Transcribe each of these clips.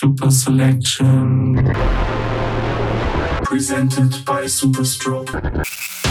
Super Selection. Presented by Superstroke.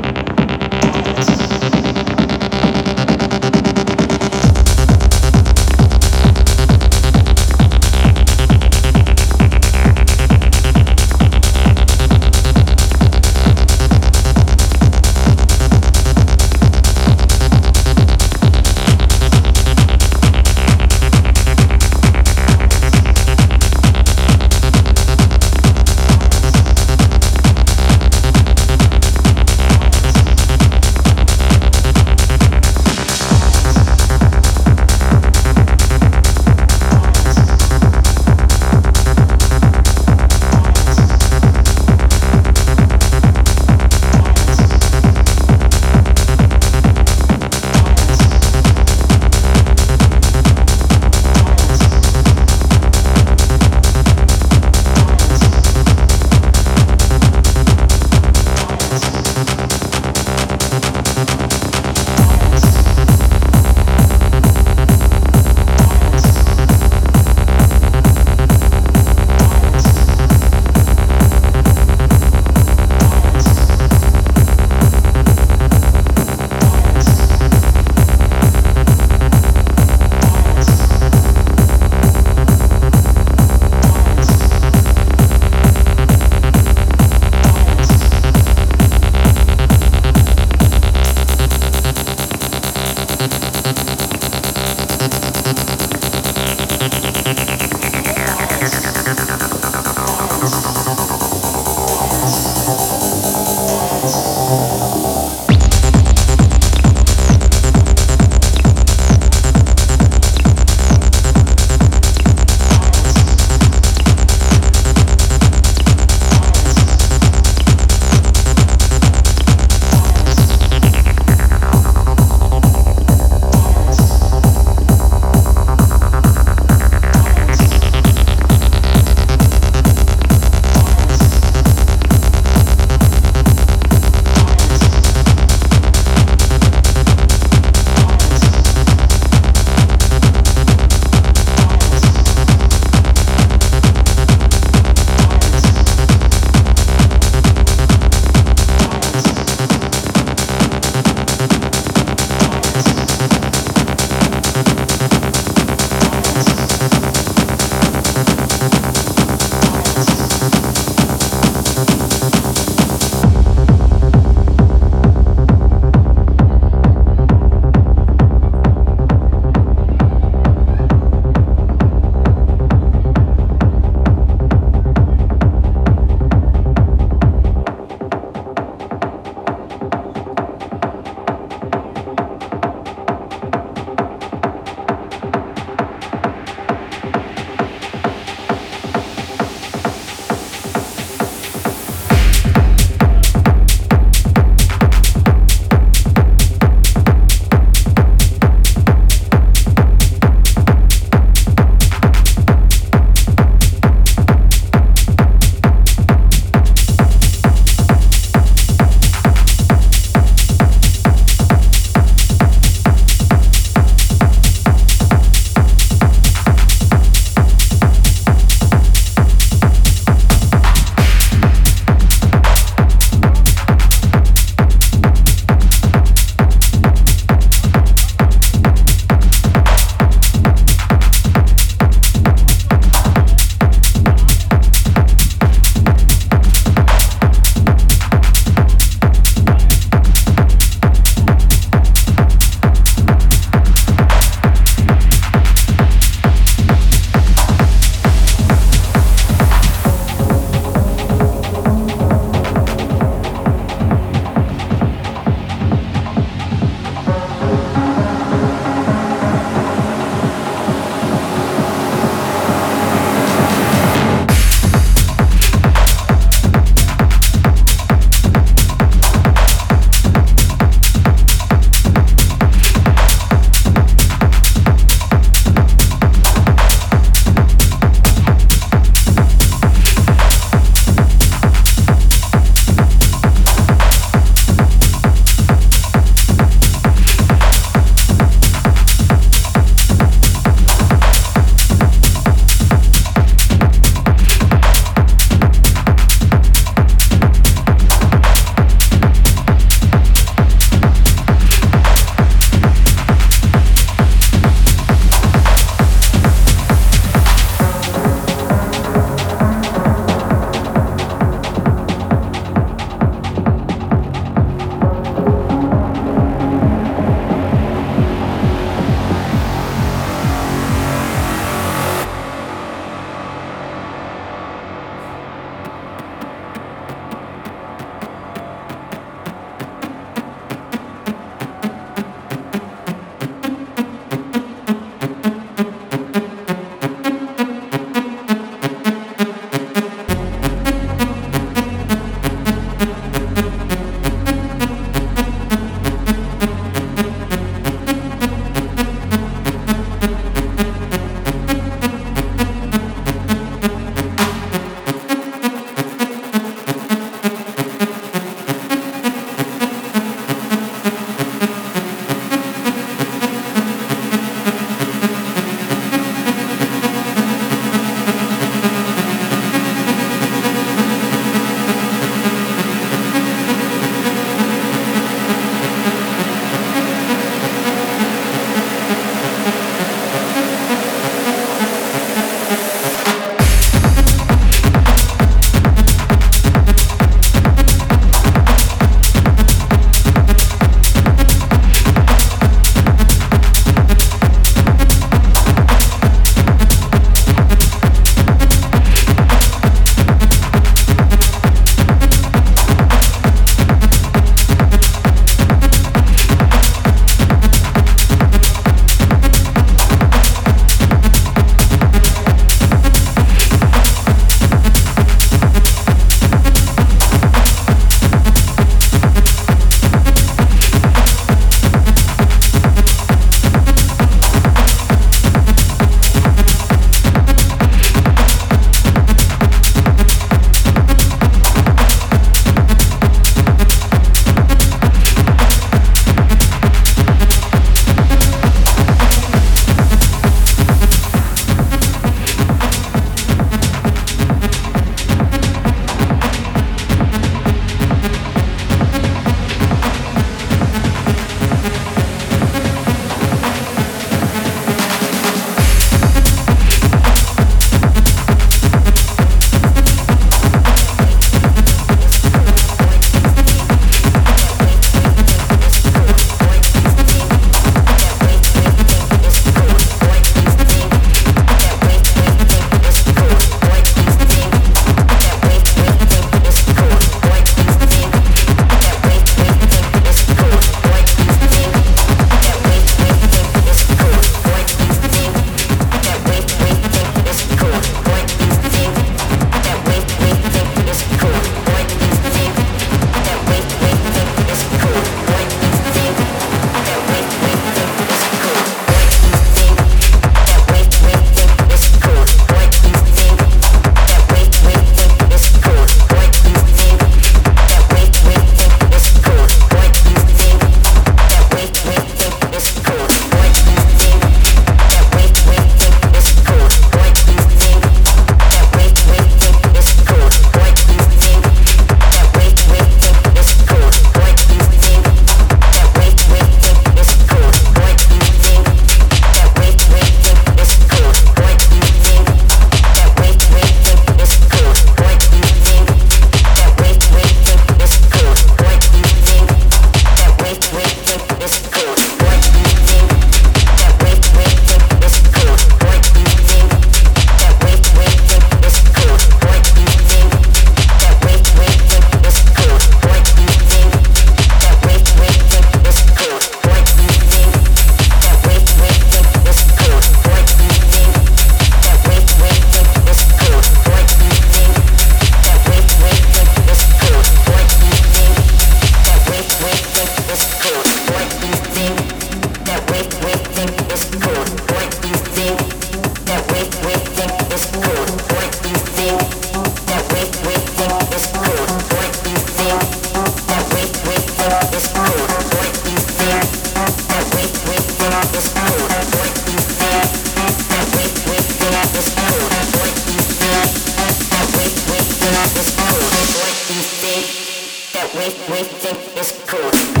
think is cool.